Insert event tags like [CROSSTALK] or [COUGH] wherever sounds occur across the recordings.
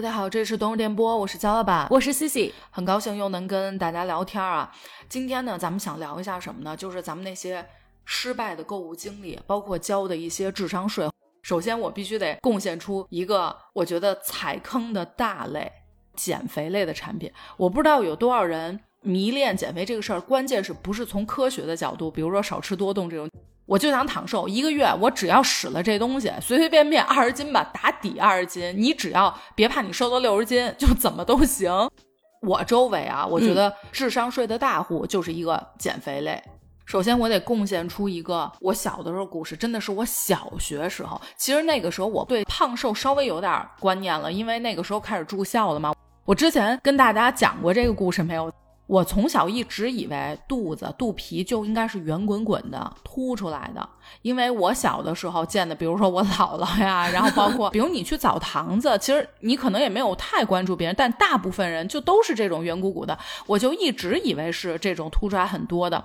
大家好，这里是冬日电波，我是焦老板，我是 Cici，很高兴又能跟大家聊天啊。今天呢，咱们想聊一下什么呢？就是咱们那些失败的购物经历，包括交的一些智商税。首先，我必须得贡献出一个我觉得踩坑的大类——减肥类的产品。我不知道有多少人迷恋减肥这个事儿，关键是不是从科学的角度，比如说少吃多动这种。我就想躺瘦一个月，我只要使了这东西，随随便便二十斤吧，打底二十斤，你只要别怕你瘦到六十斤，就怎么都行。我周围啊，我觉得智商税的大户就是一个减肥类。首先，我得贡献出一个我小的时候故事，真的是我小学时候。其实那个时候我对胖瘦稍微有点观念了，因为那个时候开始住校了嘛。我之前跟大家讲过这个故事没有？我从小一直以为肚子肚皮就应该是圆滚滚的凸出来的，因为我小的时候见的，比如说我姥姥呀，然后包括 [LAUGHS] 比如你去澡堂子，其实你可能也没有太关注别人，但大部分人就都是这种圆鼓鼓的，我就一直以为是这种凸出来很多的。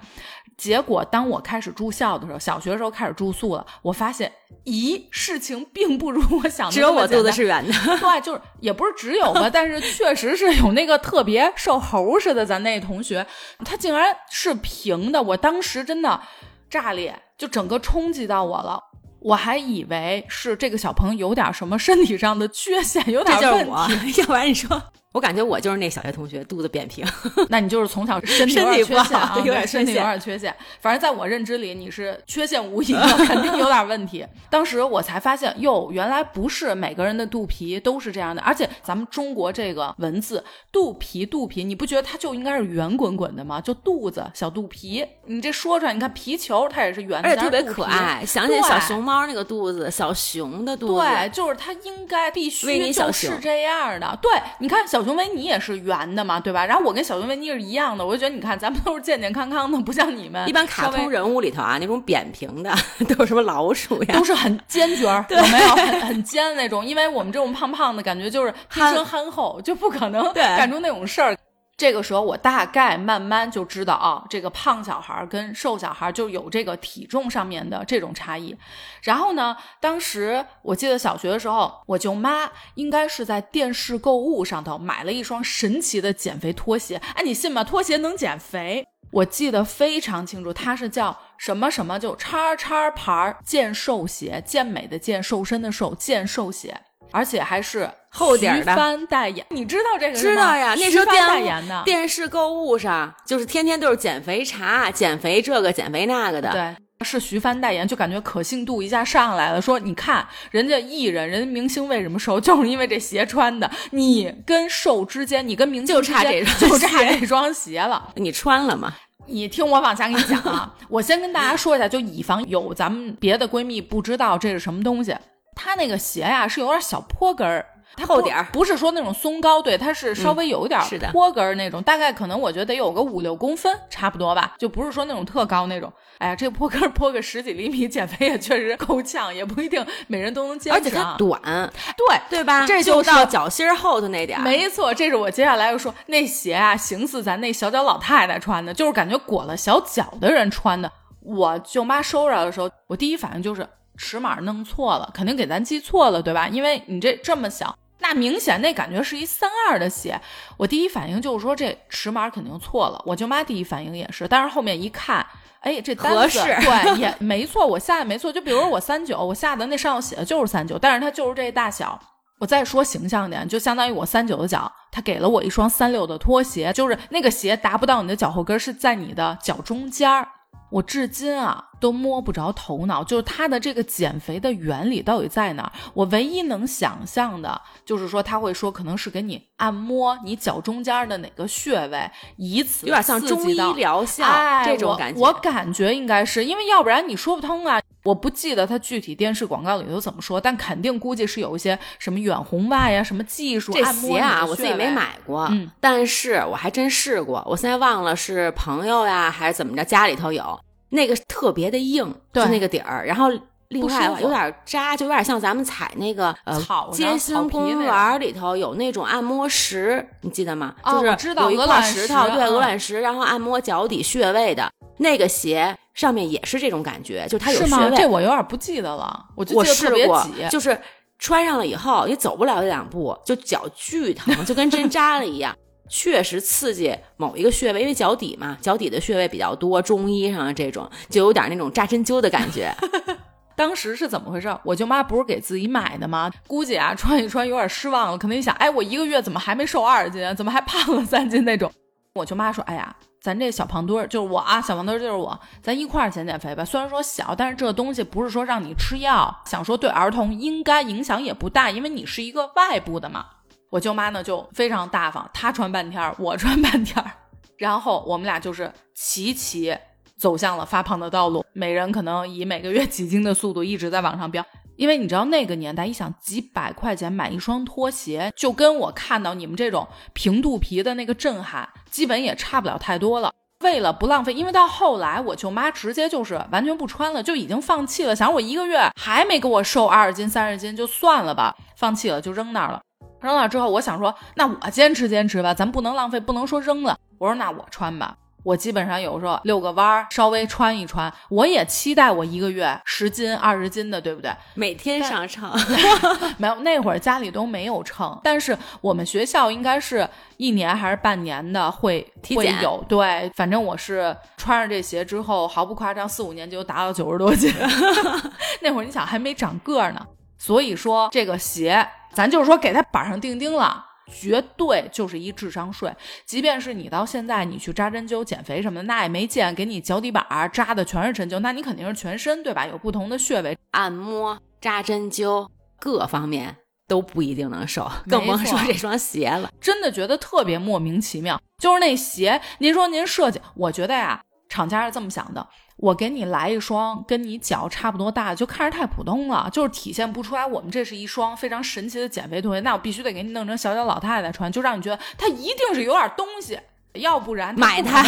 结果，当我开始住校的时候，小学时候开始住宿了，我发现，咦，事情并不如我想的只有我肚子是圆的，对，就是也不是只有吧，但是确实是有那个特别瘦猴似的，咱那同学，他竟然是平的，我当时真的炸裂，就整个冲击到我了，我还以为是这个小朋友有点什么身体上的缺陷，有点问题，[LAUGHS] 要不然你说。我感觉我就是那小学同学，肚子扁平。[LAUGHS] 那你就是从小身体有点缺陷，[LAUGHS] 有点身体有点缺陷。反正在我认知里，你是缺陷无疑，肯定有点问题。当时我才发现，哟，原来不是每个人的肚皮都是这样的。而且咱们中国这个文字，肚皮肚皮，你不觉得它就应该是圆滚滚的吗？就肚子小肚皮，你这说出来，你看皮球它也是圆的，而且特别可爱，想起小熊猫那个肚子，小熊的肚子。对，就是它应该必须就是这样的。对，你看小。熊维尼也是圆的嘛，对吧？然后我跟小熊维尼是一样的，我就觉得你看，咱们都是健健康康的，不像你们。[LAUGHS] 一般卡通人物里头啊，那种扁平的都有什么老鼠呀？[LAUGHS] 都是很尖角，[LAUGHS] 有没有？很很尖的那种。因为我们这种胖胖的感觉就是天生憨厚，就不可能干出那种事儿。这个时候，我大概慢慢就知道啊，这个胖小孩跟瘦小孩就有这个体重上面的这种差异。然后呢，当时我记得小学的时候，我舅妈应该是在电视购物上头买了一双神奇的减肥拖鞋。哎，你信吗？拖鞋能减肥？我记得非常清楚，它是叫什么什么，就叉叉牌健瘦鞋，健美的健，瘦身的瘦，健瘦鞋。而且还是厚底的，徐帆代言，你知道这个知道呀？那时候代言的电视购物上，就是天天都是减肥茶、减肥这个、减肥那个的。对，是徐帆代言，就感觉可信度一下上来了。说你看人家艺人、人家明星为什么瘦，就是因为这鞋穿的。你跟瘦之间，你跟明星就差这双，就差这双鞋了。[LAUGHS] 你穿了吗？你听我往下给你讲啊，我先跟大家说一下，就以防有咱们别的闺蜜不知道这是什么东西。它那个鞋呀是有点小坡跟儿，它厚点儿，不是说那种松糕，对，它是稍微有一点坡跟儿那种，大概可能我觉得得有个五六公分，差不多吧，就不是说那种特高那种。哎呀，这坡跟儿坡个十几厘米，减肥也确实够呛，也不一定每人都能坚持。而且它短，对对吧？这就到脚心后头那点儿。没错，这是我接下来要说那鞋啊，形似咱那小脚老太太穿的，就是感觉裹了小脚的人穿的。我舅妈收着的时候，我第一反应就是。尺码弄错了，肯定给咱记错了，对吧？因为你这这么小，那明显那感觉是一三二的鞋。我第一反应就是说这尺码肯定错了。我舅妈第一反应也是，但是后面一看，哎，这合适，对，也没错，我下的没错。就比如我三九，我下的那上头写的就是三九，但是它就是这大小。我再说形象点，就相当于我三九的脚，他给了我一双三六的拖鞋，就是那个鞋达不到你的脚后跟，是在你的脚中间儿。我至今啊都摸不着头脑，就是它的这个减肥的原理到底在哪儿？我唯一能想象的就是说他会说可能是给你按摩你脚中间的哪个穴位，以此有点像中医疗效这种感觉。我感觉应该是因为要不然你说不通啊。我不记得他具体电视广告里头怎么说，但肯定估计是有一些什么远红外呀、什么技术。这鞋啊，我自己没买过，但是我还真试过。我现在忘了是朋友呀还是怎么着，家里头有那个特别的硬，就那个底儿，然后另外有点扎，就有点像咱们踩那个呃街心公园里头有那种按摩石，你记得吗？就是有一块石头，对，鹅卵石，然后按摩脚底穴位的那个鞋。上面也是这种感觉，就它有穴位。这我有点不记得了。我我试过，就是穿上了以后，你走不了两步，就脚巨疼，就跟针扎了一样。确实刺激某一个穴位，因为脚底嘛，脚底的穴位比较多。中医上这种，就有点那种扎针灸的感觉。[LAUGHS] 当时是怎么回事？我舅妈不是给自己买的吗？估计啊，穿一穿有点失望了，可能一想，哎，我一个月怎么还没瘦二斤？怎么还胖了三斤那种？[LAUGHS] 我舅妈说，哎呀，咱这小胖墩儿就是我啊，小胖墩儿就是我，咱一块儿减减肥吧。虽然说小，但是这东西不是说让你吃药，想说对儿童应该影响也不大，因为你是一个外部的嘛。我舅妈呢就非常大方，她穿半天儿，我穿半天儿，然后我们俩就是齐齐走向了发胖的道路，每人可能以每个月几斤的速度一直在往上飙。因为你知道那个年代，一想几百块钱买一双拖鞋，就跟我看到你们这种平肚皮的那个震撼，基本也差不了太多了。为了不浪费，因为到后来我舅妈直接就是完全不穿了，就已经放弃了。想我一个月还没给我瘦二十斤、三十斤，就算了吧，放弃了就扔那儿了。扔了之后，我想说，那我坚持坚持吧，咱不能浪费，不能说扔了。我说那我穿吧，我基本上有时候遛个弯儿，稍微穿一穿。我也期待我一个月十斤、二十斤的，对不对？每天上秤，[LAUGHS] 没有那会儿家里都没有秤，但是我们学校应该是一年还是半年的会会有。对，反正我是穿上这鞋之后，毫不夸张，四五年就达到九十多斤。[LAUGHS] 那会儿你想还没长个儿呢，所以说这个鞋。咱就是说，给他板上钉钉了，绝对就是一智商税。即便是你到现在，你去扎针灸、减肥什么的，那也没见给你脚底板扎的全是针灸，那你肯定是全身对吧？有不同的穴位，按摩、扎针灸，各方面都不一定能瘦，更甭说这双鞋了。真的觉得特别莫名其妙，就是那鞋，您说您设计，我觉得呀，厂家是这么想的。我给你来一双跟你脚差不多大的，就看着太普通了，就是体现不出来我们这是一双非常神奇的减肥拖鞋。那我必须得给你弄成小脚老太太穿，就让你觉得它一定是有点东西，要不然买它。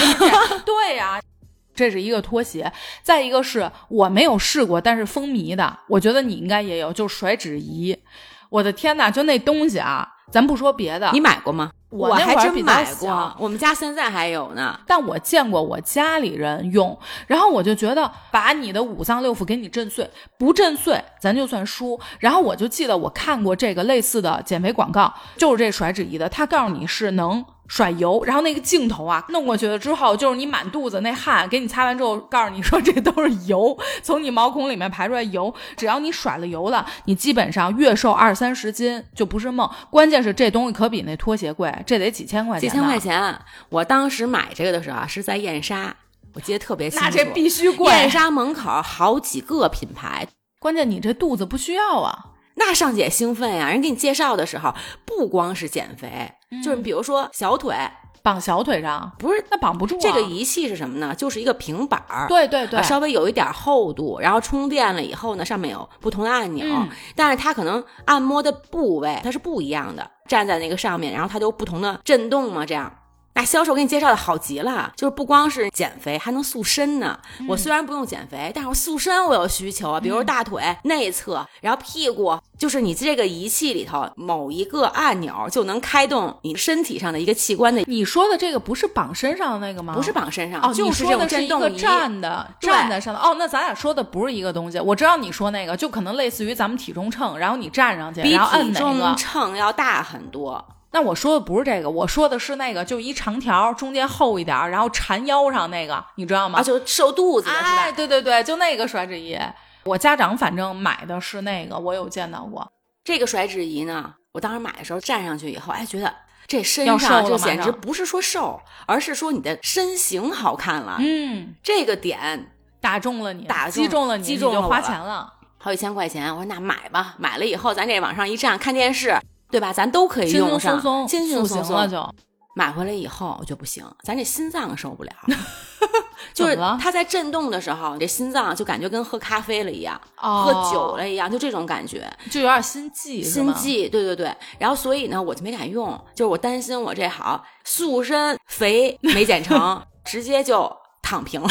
对呀，这是一个拖鞋。再一个是我没有试过，但是风靡的，我觉得你应该也有，就是甩脂仪。我的天呐，就那东西啊！咱不说别的，你买过吗？我还真买过，我们家现在还有呢。但我见过我家里人用，然后我就觉得把你的五脏六腑给你震碎，不震碎咱就算输。然后我就记得我看过这个类似的减肥广告，就是这甩脂仪的，他告诉你是能。甩油，然后那个镜头啊，弄过去了之后，就是你满肚子那汗，给你擦完之后，告诉你说这都是油，[LAUGHS] 从你毛孔里面排出来油。只要你甩了油了，你基本上月瘦二三十斤就不是梦。关键是这东西可比那拖鞋贵，这得几千块钱。几千块钱，我当时买这个的时候啊，是在燕莎，我记得特别清楚。那这必须贵。燕莎门口好几个品牌，关键你这肚子不需要啊。那尚姐兴奋呀！人给你介绍的时候，不光是减肥，就是比如说小腿绑小腿上，不是那绑不住。这个仪器是什么呢？就是一个平板儿，对对对，稍微有一点厚度，然后充电了以后呢，上面有不同的按钮，但是它可能按摩的部位它是不一样的，站在那个上面，然后它就不同的震动嘛，这样。那销售给你介绍的好极了，就是不光是减肥，还能塑身呢。我虽然不用减肥，但是我塑身我有需求啊，比如大腿内侧，然后屁股，就是你这个仪器里头某一个按钮就能开动你身体上的一个器官的。你说的这个不是绑身上的那个吗？不是绑身上，哦，就是这种震动仪。站的，站在上的。哦，那咱俩说的不是一个东西。我知道你说那个，就可能类似于咱们体重秤，然后你站上去，然后比体重秤要大很多。那我说的不是这个，我说的是那个，就一长条，中间厚一点，然后缠腰上那个，你知道吗？啊，就瘦肚子的是吧？哎，对对对，就那个甩脂仪。我家长反正买的是那个，我有见到过这个甩脂仪呢。我当时买的时候站上去以后，哎，觉得这身上这简直不是说瘦，而是说你的身形好看了。嗯，这个点打中了你，打击中了你，击中就花钱了，好几千块钱。我说那买吧，买了以后咱这往上一站看电视。对吧？咱都可以用上，轻轻松松了就买回来以后就不行，咱这心脏受不了。[LAUGHS] 就是它在震动的时候，你这心脏就感觉跟喝咖啡了一样，喝酒了一样，就这种感觉，就有点心悸，心悸。对对对。然后所以呢，我就没敢用，就是我担心我这好塑身肥没减成，[LAUGHS] 直接就躺平了。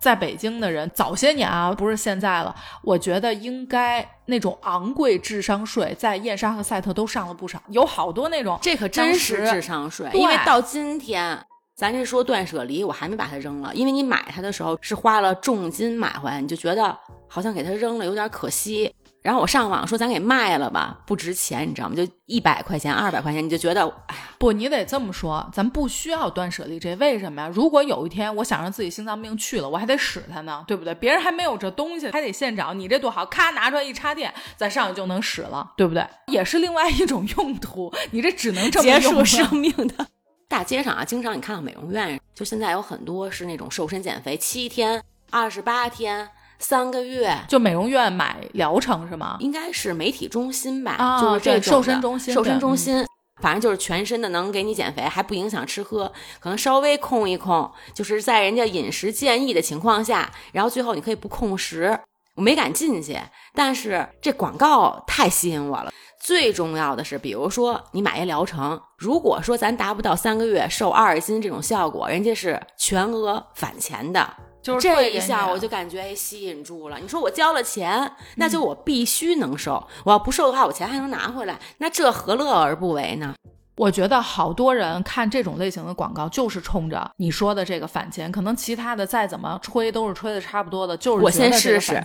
在北京的人，早些年啊，不是现在了。我觉得应该那种昂贵智商税，在燕莎和赛特都上了不少，有好多那种。这可真是智商税，因为到今天，咱这说断舍离，我还没把它扔了，因为你买它的时候是花了重金买回来，你就觉得好像给它扔了有点可惜。然后我上网说咱给卖了吧，不值钱，你知道吗？就一百块钱、二百块钱，你就觉得哎呀，不，你得这么说，咱不需要断舍离这，为什么呀？如果有一天我想让自己心脏病去了，我还得使它呢，对不对？别人还没有这东西，还得现找，你这多好，咔拿出来一插电，咱上去就能使了，对不对？也是另外一种用途，你这只能这么结束生命的。[LAUGHS] 大街上啊，经常你看到美容院，就现在有很多是那种瘦身减肥，七天、二十八天、三个月，就美容院买疗程是吗？应该是美体中心吧，就是这瘦身中心，瘦身中心，反正就是全身的能给你减肥，还不影响吃喝，可能稍微控一控，就是在人家饮食建议的情况下，然后最后你可以不控食。我没敢进去，但是这广告太吸引我了。最重要的是，比如说你买一疗程，如果说咱达不到三个月瘦二十斤这种效果，人家是全额返钱的。就是这一下，我就感觉吸引住了。你说我交了钱，那就我必须能瘦。我要不瘦的话，我钱还能拿回来，那这何乐而不为呢？我觉得好多人看这种类型的广告，就是冲着你说的这个返钱。可能其他的再怎么吹，都是吹的差不多的，就是我先试试。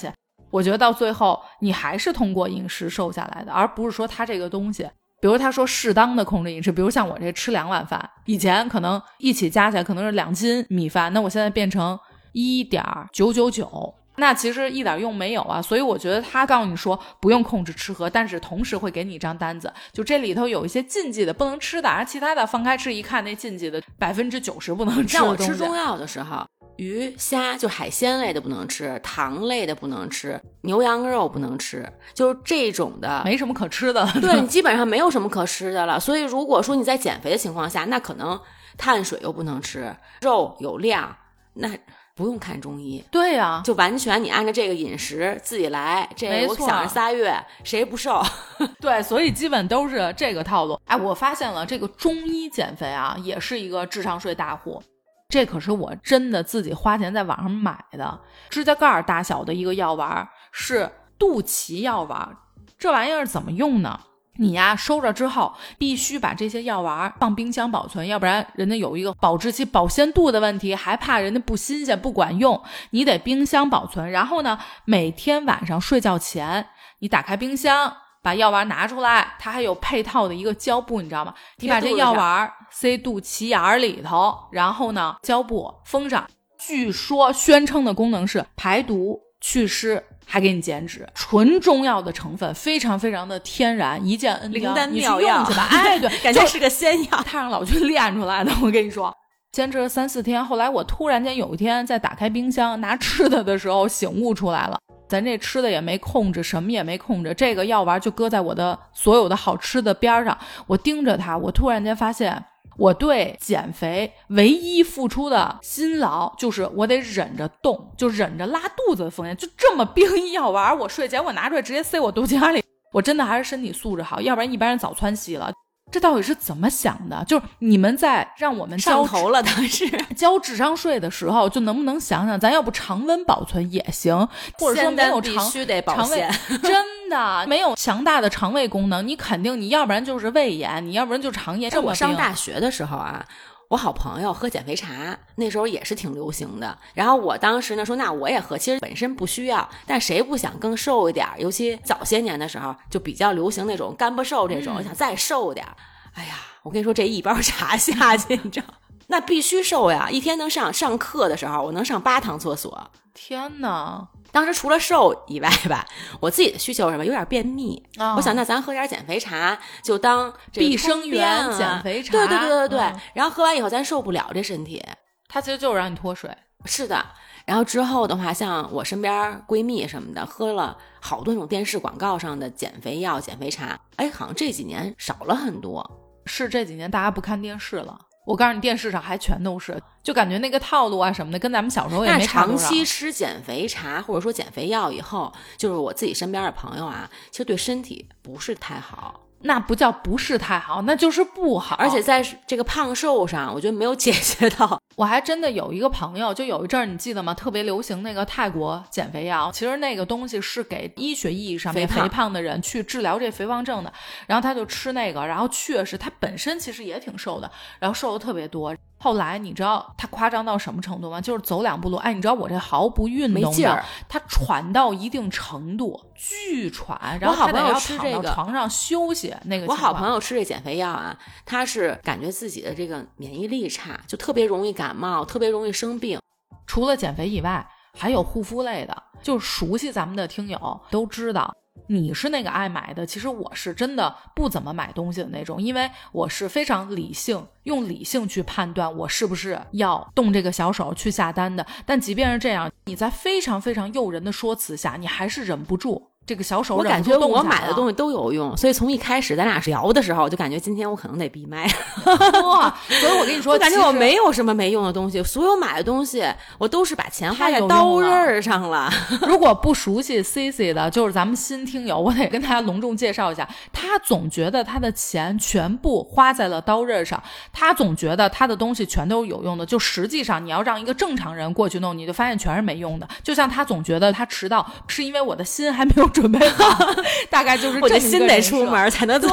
我觉得到最后，你还是通过饮食瘦下来的，而不是说他这个东西，比如他说适当的控制饮食，比如像我这吃两碗饭，以前可能一起加起来可能是两斤米饭，那我现在变成一点九九九，那其实一点用没有啊。所以我觉得他告诉你说不用控制吃喝，但是同时会给你一张单子，就这里头有一些禁忌的不能吃的，而其他的放开吃，一看那禁忌的百分之九十不能吃。像我吃中药的时候。鱼虾就海鲜类的不能吃，糖类的不能吃，牛羊肉不能吃，就是这种的没什么可吃的。对你基本上没有什么可吃的了。所以如果说你在减肥的情况下，那可能碳水又不能吃，肉有量，那不用看中医。对呀，就完全你按照这个饮食自己来。这我想着仨月谁不瘦？[LAUGHS] 对，所以基本都是这个套路。哎，我发现了这个中医减肥啊，也是一个智商税大户。这可是我真的自己花钱在网上买的，指甲盖大小的一个药丸，是肚脐药丸。这玩意儿怎么用呢？你呀收着之后，必须把这些药丸放冰箱保存，要不然人家有一个保质期、保鲜度的问题，还怕人家不新鲜不管用，你得冰箱保存。然后呢，每天晚上睡觉前，你打开冰箱。把药丸拿出来，它还有配套的一个胶布，你知道吗？你把这药丸塞肚脐眼儿里头，然后呢，胶布封上。据说宣称的功能是排毒祛湿，还给你减脂，纯中药的成分，非常非常的天然，一箭恩灵丹妙药去吧。[LAUGHS] 哎，对，感觉是个仙药，太上老君炼出来的。我跟你说，坚持了三四天，后来我突然间有一天在打开冰箱拿吃的的时候，醒悟出来了。咱这吃的也没控制，什么也没控制，这个药丸就搁在我的所有的好吃的边上，我盯着它，我突然间发现，我对减肥唯一付出的辛劳就是我得忍着冻，就忍着拉肚子的风险，就这么 [LAUGHS] 冰一药丸，我睡前我拿出来直接塞我肚脐眼里，我真的还是身体素质好，要不然一般人早窜稀了。这到底是怎么想的？就是你们在让我们上头了，当时 [LAUGHS] 交智商税的时候，就能不能想想，咱要不常温保存也行，或者说没有肠肠胃，[LAUGHS] 真的没有强大的肠胃功能，你肯定你要不然就是胃炎，你要不然就肠炎。这我上大学的时候啊。我好朋友喝减肥茶，那时候也是挺流行的。然后我当时呢说，那我也喝。其实本身不需要，但谁不想更瘦一点？尤其早些年的时候，就比较流行那种干巴瘦这种，想再瘦点。哎呀，我跟你说，这一包茶下去，你知道，那必须瘦呀！一天能上上课的时候，我能上八趟厕所。天哪！当时除了瘦以外吧，我自己的需求是什么？有点便秘。我想，那咱喝点减肥茶，就当碧生源减肥茶。对对对对对。然后喝完以后，咱受不了这身体。它其实就是让你脱水。是的。然后之后的话，像我身边闺蜜什么的，喝了好多那种电视广告上的减肥药、减肥茶。哎，好像这几年少了很多。是这几年大家不看电视了。我告诉你，电视上还全都是，就感觉那个套路啊什么的，跟咱们小时候也没差长期吃减肥茶或者说减肥药以后，就是我自己身边的朋友啊，其实对身体不是太好。那不叫不是太好，那就是不好。而且在这个胖瘦上，我觉得没有解决到。我还真的有一个朋友，就有一阵儿，你记得吗？特别流行那个泰国减肥药，其实那个东西是给医学意义上面肥胖的人去治疗这肥胖症的。然后他就吃那个，然后确实他本身其实也挺瘦的，然后瘦的特别多。后来你知道他夸张到什么程度吗？就是走两步路，哎，你知道我这毫不运动的，他喘到一定程度，巨喘，然后好朋友躺到床上休息。那个我好朋友吃这减肥药啊，他是感觉自己的这个免疫力差，就特别容易感冒，特别容易生病。除了减肥以外，还有护肤类的，就是熟悉咱们的听友都知道。你是那个爱买的，其实我是真的不怎么买东西的那种，因为我是非常理性，用理性去判断我是不是要动这个小手去下单的。但即便是这样，你在非常非常诱人的说辞下，你还是忍不住。这个小手，我感觉我买的东西都有用，所以从一开始咱俩聊的时候，我就感觉今天我可能得闭麦。哇！所以我跟你说，我感觉我没有什么没用的东西，所有买的东西我都是把钱花在刀刃上了。[LAUGHS] 如果不熟悉 C C 的，就是咱们新听友，我得跟大家隆重介绍一下。他总觉得他的钱全部花在了刀刃上，他总觉得他的东西全都是有用的，就实际上你要让一个正常人过去弄，你就发现全是没用的。就像他总觉得他迟到是因为我的心还没有。准备好，[LAUGHS] 大概就是我的心得出门才能走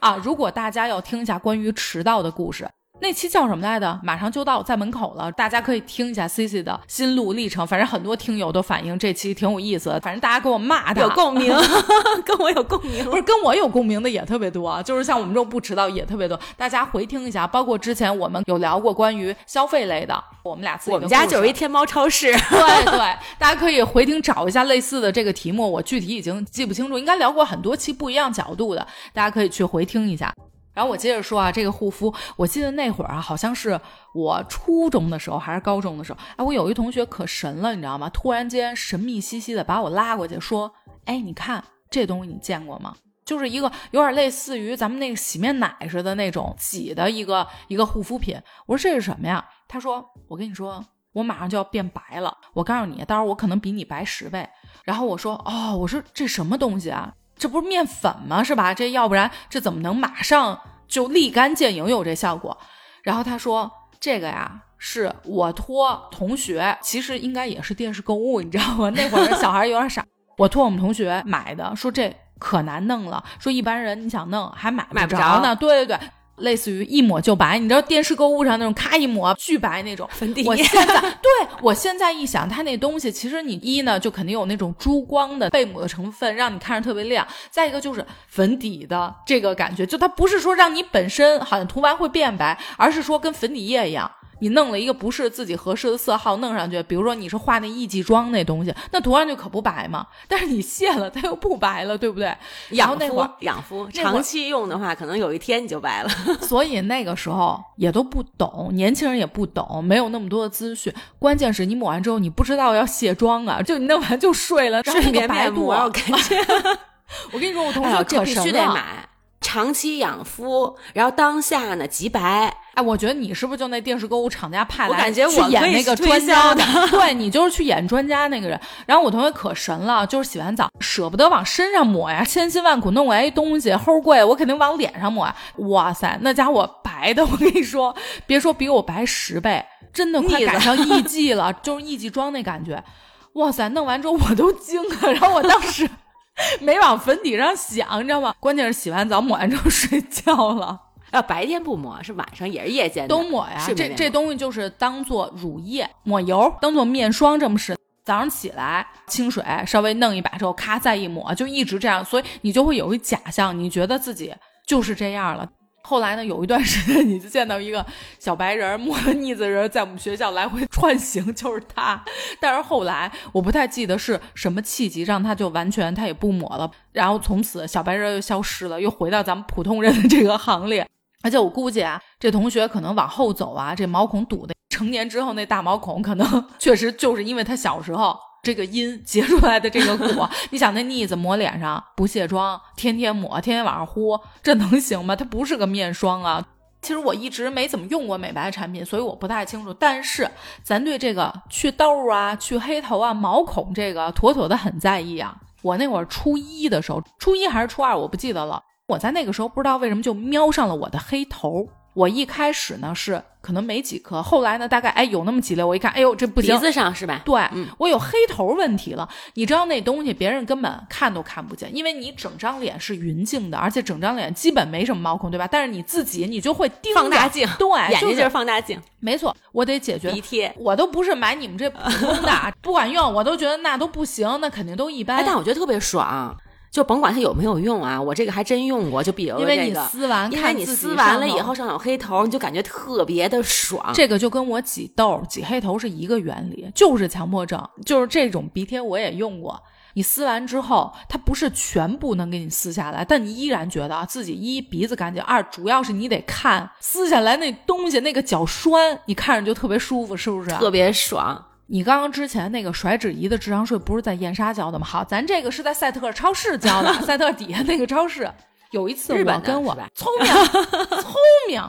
啊！如果大家要听一下关于迟到的故事。那期叫什么来着？马上就到，在门口了，大家可以听一下 C C 的心路历程。反正很多听友都反映这期挺有意思的，反正大家给我骂的有共鸣，[LAUGHS] 跟我有共鸣，不是跟我有共鸣的也特别多，就是像我们这种不迟到也特别多。大家回听一下，包括之前我们有聊过关于消费类的，我们俩自己我们家就是一天猫超市，对对，大家可以回听找一下类似的这个题目，我具体已经记不清楚，应该聊过很多期不一样角度的，大家可以去回听一下。然后我接着说啊，这个护肤，我记得那会儿啊，好像是我初中的时候还是高中的时候，哎，我有一同学可神了，你知道吗？突然间神秘兮兮的把我拉过去，说，哎，你看这东西你见过吗？就是一个有点类似于咱们那个洗面奶似的那种挤的一个一个护肤品。我说这是什么呀？他说，我跟你说，我马上就要变白了，我告诉你，到时候我可能比你白十倍。然后我说，哦，我说这什么东西啊？这不是面粉吗？是吧？这要不然这怎么能马上就立竿见影有这效果？然后他说这个呀，是我托同学，其实应该也是电视购物，你知道吗？那会儿小孩有点傻，我托我们同学买的，说这可难弄了，说一般人你想弄还买买不着呢。对对对。类似于一抹就白，你知道电视购物上那种咔一抹巨白那种粉底。我现在对我现在一想，它那东西其实你一呢就肯定有那种珠光的贝母的成分，让你看着特别亮。再一个就是粉底的这个感觉，就它不是说让你本身好像涂完会变白，而是说跟粉底液一样。你弄了一个不是自己合适的色号弄上去，比如说你是画那艺伎妆那东西，那涂上去可不白吗？但是你卸了，它又不白了，对不对？[LAUGHS] 养肤，[LAUGHS] 养肤，长期用的话，可能有一天你就白了。[LAUGHS] 所以那个时候也都不懂，年轻人也不懂，没有那么多的资讯。关键是你抹完之后，你不知道要卸妆啊，就你弄完就睡了，睡眠白度，我感觉。我跟你说，我同学这必须得买。长期养肤，然后当下呢极白。哎，我觉得你是不是就那电视购物厂家派来感觉我演那个专家的？[LAUGHS] 对你就是去演专家那个人。然后我同学可神了，就是洗完澡舍不得往身上抹呀，千辛万苦弄过来一东西齁贵，我肯定往脸上抹呀。哇塞，那家伙白的，我跟你说，别说比我白十倍，真的快赶上艺伎了，就是艺伎妆那感觉。哇塞，弄完之后我都惊了，然后我当时。[LAUGHS] 没往粉底上想，你知道吗？关键是洗完澡抹完之后 [LAUGHS] 睡觉了。要白天不抹，是晚上也是夜间都抹呀。这这东西就是当做乳液、抹油，当做面霜这么使。早上起来清水稍微弄一把之后，咔再一抹，就一直这样。所以你就会有一假象，你觉得自己就是这样了。后来呢，有一段时间，你就见到一个小白人摸着腻子人在我们学校来回串行，就是他。但是后来我不太记得是什么契机让他就完全他也不抹了，然后从此小白人又消失了，又回到咱们普通人的这个行列。而且我估计啊，这同学可能往后走啊，这毛孔堵的，成年之后那大毛孔可能 [LAUGHS] 确实就是因为他小时候。这个因结出来的这个果，[LAUGHS] 你想那腻子抹脸上不卸妆，天天抹，天天晚上呼，这能行吗？它不是个面霜啊。其实我一直没怎么用过美白产品，所以我不太清楚。但是咱对这个去痘啊、去黑头啊、毛孔这个妥妥的很在意啊。我那会儿初一的时候，初一还是初二，我不记得了。我在那个时候不知道为什么就瞄上了我的黑头。我一开始呢是可能没几颗，后来呢大概哎有那么几粒，我一看，哎呦这不行，鼻子上是吧？对，我有黑头问题了。你知道那东西别人根本看都看不见，因为你整张脸是匀净的，而且整张脸基本没什么毛孔，对吧？但是你自己你就会盯放大镜，对，眼睛就是放大镜，没错，我得解决鼻贴。我都不是买你们这普通的，[LAUGHS] 不管用，我都觉得那都不行，那肯定都一般。但我觉得特别爽。就甭管它有没有用啊，我这个还真用过。就比如因为你撕完，因为你撕完了以后上有黑头，你就感觉特别的爽。这个就跟我挤痘、挤黑头是一个原理，就是强迫症。就是这种鼻贴我也用过，你撕完之后，它不是全部能给你撕下来，但你依然觉得自己一鼻子干净，二主要是你得看撕下来那东西那个脚栓，你看着就特别舒服，是不是？特别爽。你刚刚之前那个甩脂仪的智商税不是在燕莎交的吗？好，咱这个是在赛特超市交的，[LAUGHS] 赛特底下那个超市。有一次我跟我聪明聪明，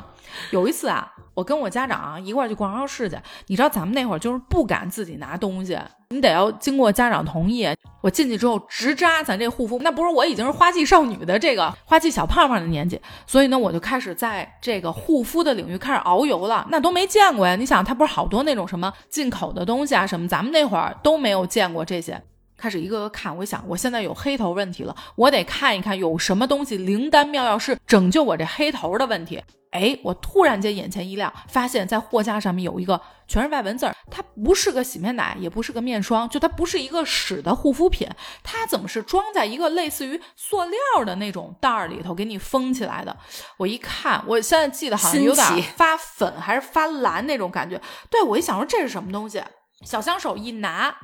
有一次啊。我跟我家长一块儿去逛超市去，你知道咱们那会儿就是不敢自己拿东西，你得要经过家长同意。我进去之后直扎咱这护肤，那不是我已经是花季少女的这个花季小胖胖的年纪，所以呢我就开始在这个护肤的领域开始遨游了。那都没见过呀，你想它不是好多那种什么进口的东西啊什么，咱们那会儿都没有见过这些。开始一个个看，我想我现在有黑头问题了，我得看一看有什么东西灵丹妙药是拯救我这黑头的问题。哎，我突然间眼前一亮，发现在货架上面有一个全是外文字儿，它不是个洗面奶，也不是个面霜，就它不是一个使的护肤品，它怎么是装在一个类似于塑料的那种袋儿里头给你封起来的？我一看，我现在记得好像有点发粉还是发蓝那种感觉。对我一想说这是什么东西，小香手一拿。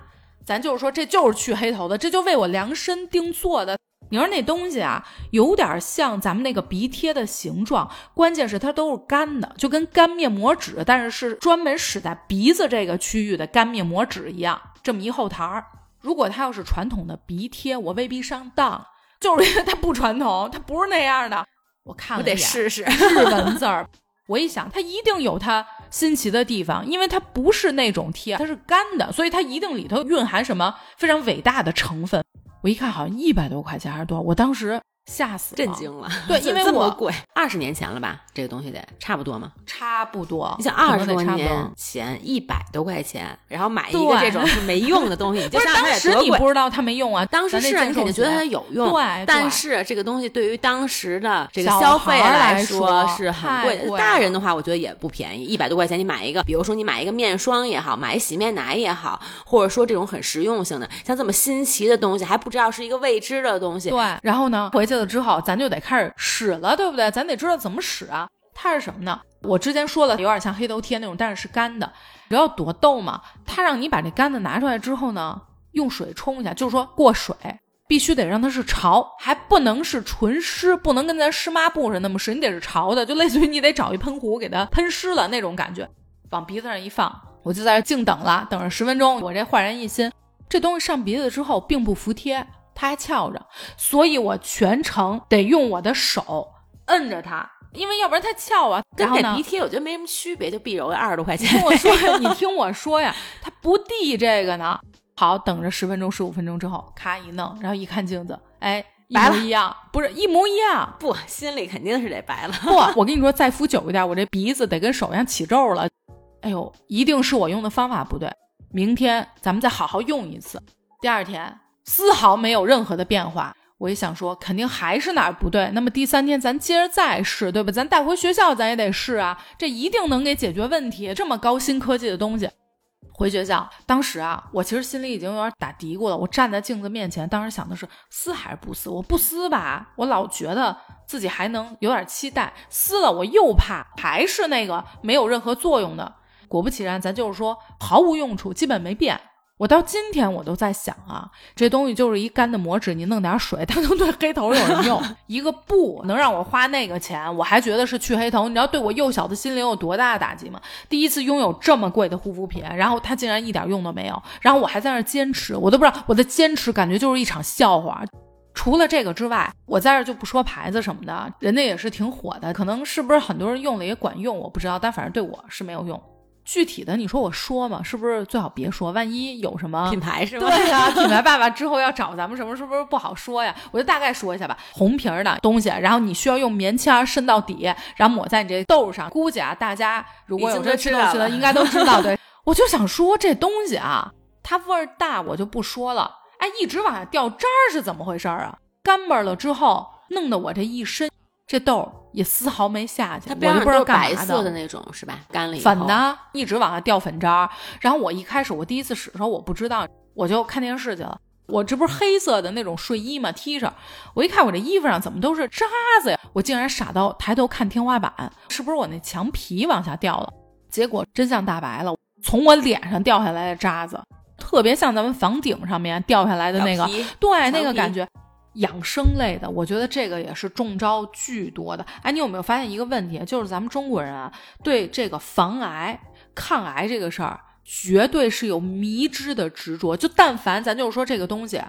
咱就是说，这就是去黑头的，这就为我量身定做的。你说那东西啊，有点像咱们那个鼻贴的形状，关键是它都是干的，就跟干面膜纸，但是是专门使在鼻子这个区域的干面膜纸一样，这么一后台儿。如果它要是传统的鼻贴，我未必上当，就是因为它不传统，它不是那样的。我看了我得试试日文字儿。我一想，它一定有它新奇的地方，因为它不是那种贴，它是干的，所以它一定里头蕴含什么非常伟大的成分。我一看，好像一百多块钱还是多少，我当时。吓死，震惊了！对，[LAUGHS] 因为这么贵，二十年前了吧？这个东西得差不多吗？差不多。你想二十多年前一百多块钱，然后买一个这种是没用的东西，[LAUGHS] 不是当时你不知道它没用啊？当时是你肯定觉得它有用，对。但是这个东西对于当时的这个消费来说是很贵的。大人的话，我觉得也不便宜，一百多块钱你买一个，比如说你买一个面霜也好，买一洗面奶也好，或者说这种很实用性的，像这么新奇的东西，还不知道是一个未知的东西。对。然后呢，回去。了之后，咱就得开始使了，对不对？咱得知道怎么使啊。它是什么呢？我之前说了，有点像黑头贴那种，但是是干的。你知道多逗吗？它让你把这干的拿出来之后呢，用水冲一下，就是说过水，必须得让它是潮，还不能是纯湿，不能跟咱湿抹布似的那么湿，你得是潮的，就类似于你得找一喷壶给它喷湿了那种感觉。往鼻子上一放，我就在这静等了，等了十分钟。我这焕然一新，这东西上鼻子之后并不服帖。它还翘着，所以我全程得用我的手摁着它，因为要不然它翘啊。跟那鼻贴我觉得没什么区别，就碧柔二十多块钱。听我说呀，你听我说呀，[LAUGHS] 它不递这个呢。好，等着十分钟、十五分钟之后，咔一弄，然后一看镜子，哎，一模一样，不是一模一样，不，心里肯定是得白了。不，我跟你说，再敷久一点，我这鼻子得跟手一样起皱了。哎呦，一定是我用的方法不对。明天咱们再好好用一次。第二天。丝毫没有任何的变化，我一想说，肯定还是哪儿不对。那么第三天咱接着再试，对吧？咱带回学校咱也得试啊，这一定能给解决问题。这么高新科技的东西，回学校，当时啊，我其实心里已经有点打嘀咕了。我站在镜子面前，当时想的是撕还是不撕？我不撕吧，我老觉得自己还能有点期待；撕了，我又怕还是那个没有任何作用的。果不其然，咱就是说毫无用处，基本没变。我到今天我都在想啊，这东西就是一干的膜纸，你弄点水，它能对黑头有什么用。[LAUGHS] 一个布能让我花那个钱，我还觉得是去黑头。你知道对我幼小的心灵有多大的打击吗？第一次拥有这么贵的护肤品，然后它竟然一点用都没有，然后我还在那坚持，我都不知道我的坚持感觉就是一场笑话。除了这个之外，我在这就不说牌子什么的，人家也是挺火的，可能是不是很多人用了也管用，我不知道，但反正对我是没有用。具体的，你说我说嘛，是不是最好别说？万一有什么品牌是吗？对呀，品牌爸爸之后要找咱们什么，是不是不好说呀？我就大概说一下吧。红皮儿的东西，然后你需要用棉签渗到底，然后抹在你这豆上。估计啊，大家如果有这吃东西的，应该都知道。对，[LAUGHS] 我就想说这东西啊，它味儿大，我就不说了。哎，一直往下掉渣儿是怎么回事啊？干巴了之后，弄得我这一身这豆。也丝毫没下去，它不知道干白色的那种是吧？干了以后粉的，一直往下掉粉渣。然后我一开始我第一次使的时候我不知道，我就看电视去了。我这不是黑色的那种睡衣嘛，T 恤。我一看我这衣服上怎么都是渣子呀？我竟然傻到抬头看天花板，是不是我那墙皮往下掉了？结果真相大白了，从我脸上掉下来的渣子，特别像咱们房顶上面掉下来的那个，对那个感觉。养生类的，我觉得这个也是中招巨多的。哎，你有没有发现一个问题？就是咱们中国人啊，对这个防癌、抗癌这个事儿，绝对是有迷之的执着。就但凡咱就是说这个东西。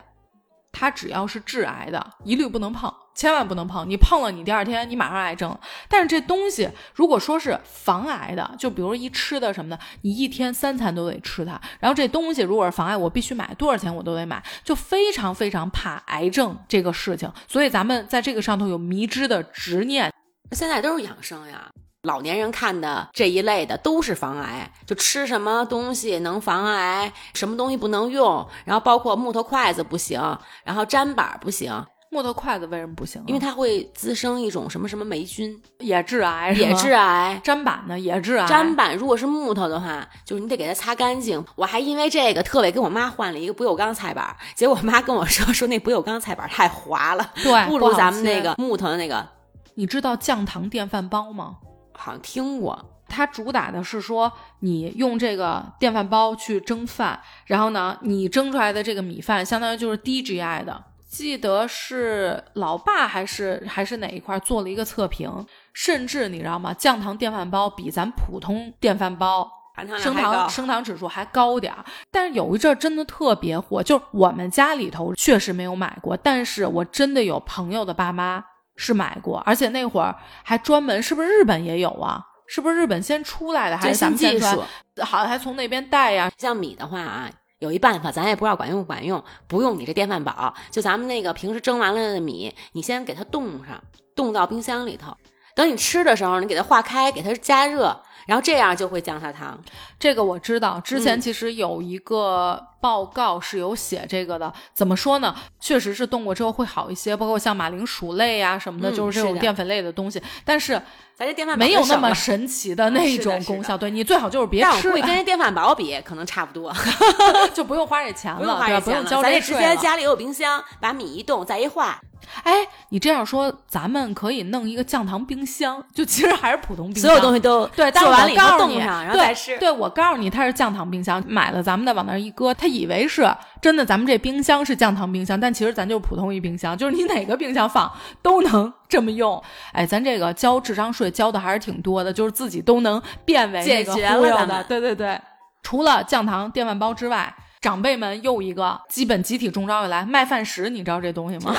它只要是致癌的，一律不能碰，千万不能碰。你碰了，你第二天你马上癌症。但是这东西如果说是防癌的，就比如一吃的什么的，你一天三餐都得吃它。然后这东西如果是防癌，我必须买多少钱我都得买，就非常非常怕癌症这个事情。所以咱们在这个上头有迷之的执念。现在都是养生呀。老年人看的这一类的都是防癌，就吃什么东西能防癌，什么东西不能用，然后包括木头筷子不行，然后砧板不行。木头筷子为什么不行？因为它会滋生一种什么什么霉 [LAUGHS] 菌，也致癌，也致癌。[LAUGHS] 砧板呢也致癌。砧板如果是木头的话，就是你得给它擦干净。我还因为这个特别跟我妈换了一个不锈钢菜板，结果我妈跟我说说那不锈钢菜板太滑了，对，不如咱们那个木头的那个。你知道降糖电饭煲吗？好像听过，它主打的是说，你用这个电饭煲去蒸饭，然后呢，你蒸出来的这个米饭相当于就是低 GI 的。记得是老爸还是还是哪一块做了一个测评，甚至你知道吗？降糖电饭煲比咱普通电饭煲升糖升糖指数还高点儿。但是有一阵真的特别火，就我们家里头确实没有买过，但是我真的有朋友的爸妈。是买过，而且那会儿还专门，是不是日本也有啊？是不是日本先出来的，还是咱们先出？好像还从那边带呀。像米的话啊，有一办法，咱也不知道管用不管用，不用你这电饭煲，就咱们那个平时蒸完了的米，你先给它冻上，冻到冰箱里头，等你吃的时候，你给它化开，给它加热。然后这样就会降下糖，这个我知道。之前其实有一个报告是有写这个的，怎么说呢？确实是冻过之后会好一些，包括像马铃薯类啊什么的，就是这种淀粉类的东西。但是咱这电饭没有那么神奇的那种功效。对你最好就是别吃。会跟电饭煲比，可能差不多，[LAUGHS] 就不用花这钱了，对？不用交这税。咱直接家里有冰箱，把米一冻，再一化。哎，你这样说，咱们可以弄一个降糖冰箱，就其实还是普通冰箱，所有东西都对。做完了以后冻上，然后再吃。对，我告诉你，它是降糖冰箱，买了咱们的往那一搁，他以为是真的，咱们这冰箱是降糖冰箱，但其实咱就是普通一冰箱，就是你哪个冰箱放都能 [LAUGHS] 这么用。哎，咱这个交智商税交的还是挺多的，就是自己都能变为解决了的。对对对，除了降糖电饭煲之外，长辈们又一个基本集体中招以来麦饭石，你知道这东西吗？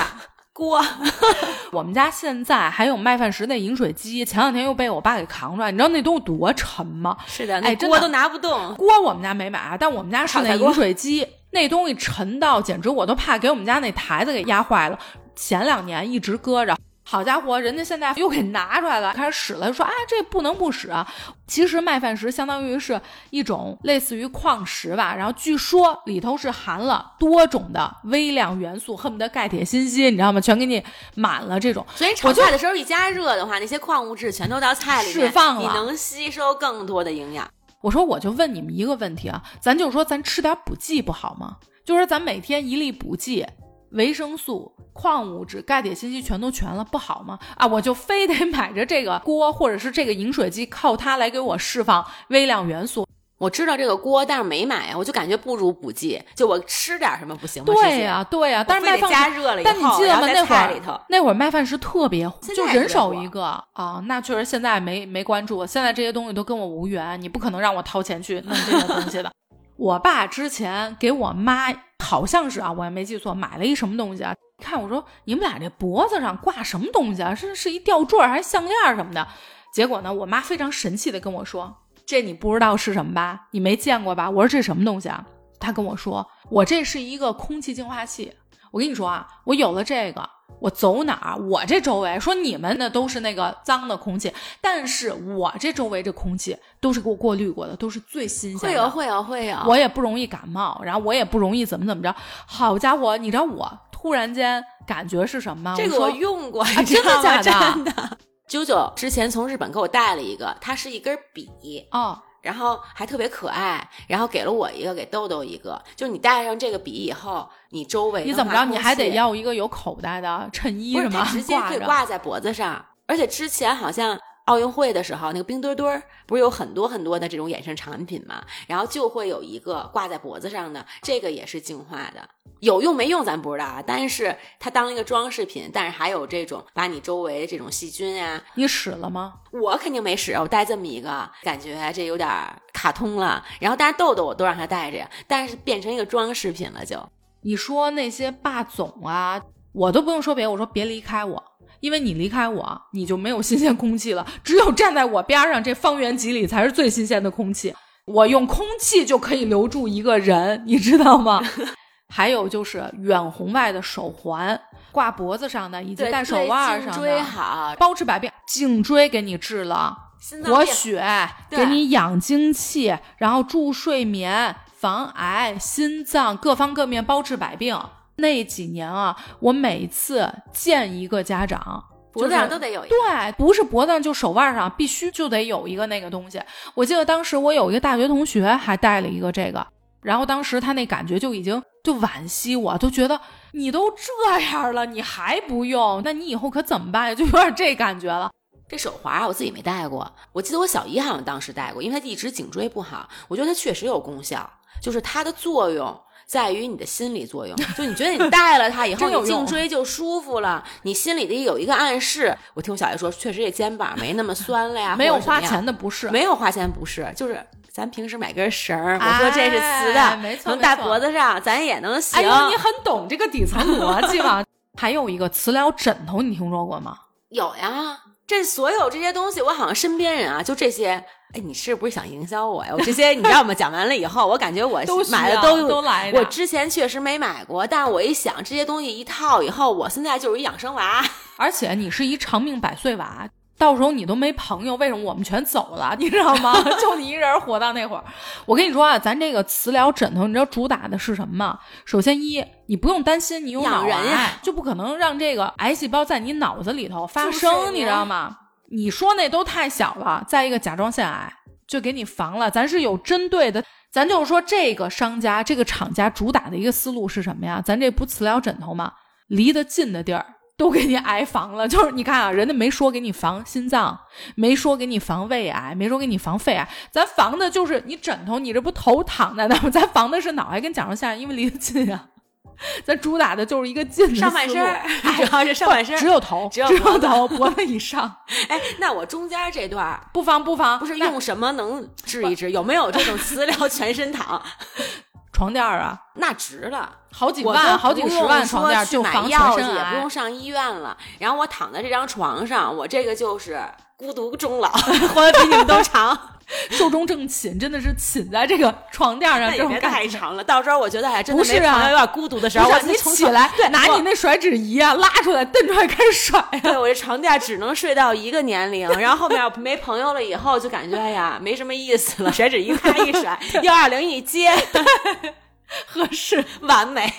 锅，[LAUGHS] 我们家现在还有麦饭石那饮水机，前两天又被我爸给扛出来，你知道那东西多沉吗？是的，哎，锅都拿不动。锅我们家没买，但我们家是那饮水机，那东西沉到简直我都怕给我们家那台子给压坏了。前两年一直搁着。好家伙，人家现在又给拿出来了，开始使了，说啊，这不能不使啊。其实麦饭石相当于是一种类似于矿石吧，然后据说里头是含了多种的微量元素，恨不得钙铁锌硒，你知道吗？全给你满了这种。所以炒菜的时候一加热的话，那些矿物质全都到菜里释放了，你能吸收更多的营养。我说我就问你们一个问题啊，咱就说咱吃点补剂不好吗？就是咱每天一粒补剂。维生素、矿物质、钙、铁、锌、硒全都全了，不好吗？啊，我就非得买着这个锅，或者是这个饮水机，靠它来给我释放微量元素。我知道这个锅，但是没买呀，我就感觉不如补剂。就我吃点什么不行吗？对呀，对呀。但是麦饭加热了以后，但你记得吗？那会儿那会儿麦饭石特别火，就人手一个啊。那确实现在没没关注，现在这些东西都跟我无缘，你不可能让我掏钱去弄这些东西的。我爸之前给我妈好像是啊，我也没记错，买了一什么东西啊？看我说你们俩这脖子上挂什么东西啊？是是一吊坠还是项链什么的？结果呢，我妈非常神气的跟我说：“这你不知道是什么吧？你没见过吧？我说这什么东西啊？他跟我说，我这是一个空气净化器。我跟你说啊，我有了这个，我走哪儿，我这周围说你们那都是那个脏的空气，但是我这周围这空气都是给我过滤过的，都是最新鲜的。会有会有会有，我也不容易感冒，然后我也不容易怎么怎么着。好家伙，你知道我突然间感觉是什么吗？这个我用过，真的假的？真的。啾啾之前从日本给我带了一个，它是一根笔哦。然后还特别可爱，然后给了我一个，给豆豆一个。就你带上这个笔以后，你周围你怎么着？你还得要一个有口袋的衬衣是吗？直接可以挂在脖子上。而且之前好像奥运会的时候，那个冰墩墩不是有很多很多的这种衍生产品嘛？然后就会有一个挂在脖子上的，这个也是净化的。有用没用咱不知道啊，但是它当一个装饰品，但是还有这种把你周围这种细菌呀，你使了吗？我肯定没使，我带这么一个，感觉这有点卡通了。然后但是豆豆我都让他带着呀，但是变成一个装饰品了就。你说那些霸总啊，我都不用说别的，我说别离开我，因为你离开我，你就没有新鲜空气了。只有站在我边上，这方圆几里才是最新鲜的空气。我用空气就可以留住一个人，你知道吗？[LAUGHS] 还有就是远红外的手环，挂脖子上的，以及戴手腕上的，好，包治百病，颈椎给你治了，活血，给你养精气，然后助睡眠，防癌，心脏各方各面包治百病。那几年啊，我每次见一个家长，脖子上都得有一个，对，不是脖子上就手腕上必须就得有一个那个东西。我记得当时我有一个大学同学还带了一个这个，然后当时他那感觉就已经。就惋惜，我都觉得你都这样了，你还不用，那你以后可怎么办呀？就有点这感觉了。这手环我自己没戴过，我记得我小姨好像当时戴过，因为她一直颈椎不好。我觉得它确实有功效，就是它的作用在于你的心理作用。就你觉得你 [LAUGHS] 戴了它以后，你颈椎就舒服了，你心里的有一个暗示。我听我小姨说，确实这肩膀没那么酸了呀。[LAUGHS] 没有花钱的不是，没有花钱不是，就是。咱平时买根绳儿，我说这是磁的，没错，能戴脖子上，咱也能行。哎呦，你很懂这个底层逻辑嘛？[LAUGHS] 还有一个磁疗枕头，你听说过吗？有呀，这所有这些东西，我好像身边人啊，就这些。哎，你是不是想营销我呀？我这些你知道吗？讲完了以后，我感觉我买的都都来。我之前确实没买过，但我一想这些东西一套以后，我现在就是一养生娃，而且你是一长命百岁娃。到时候你都没朋友，为什么我们全走了？你知道吗？[LAUGHS] 就你一人活到那会儿。我跟你说啊，咱这个磁疗枕头，你知道主打的是什么吗？首先一，你不用担心你有脑癌，就不可能让这个癌细胞在你脑子里头发生，你知道吗？你说那都太小了。再一个甲状腺癌就给你防了，咱是有针对的。咱就是说这个商家、这个厂家主打的一个思路是什么呀？咱这不磁疗枕头吗？离得近的地儿。都给你癌防了，[LAUGHS] 就是你看啊，人家没说给你防心脏，没说给你防胃癌，没说给你防肺癌，咱防的就是你枕头，你这不头躺在那吗？[LAUGHS] 咱防的是脑癌跟甲状腺，因为离得近啊。[LAUGHS] 咱主打的就是一个近上半身，主要是上半身，只有头，只有头，脖子以上。哎，那我中间这段不防不防，不是用什么能治一治？有没有这种磁疗全身躺？床垫啊，那值了，好几万、好几十万床垫就防药去，也不用上医院了。然后我躺在这张床上，我这个就是孤独终老，[LAUGHS] 活得比你们都长，[LAUGHS] 寿终正寝，真的是寝在这个床垫上，这别太长了。到时候我觉得还真的不是啊，有点孤独的时候，我你起来，拿你那甩脂仪啊，拉出来，蹬出来开始甩。对我这床垫只能睡到一个年龄，然后后面没朋友了以后，就感觉哎呀没什么意思了。甩脂仪咔一甩，[LAUGHS] 幺二零一接。[LAUGHS] 合适，完美。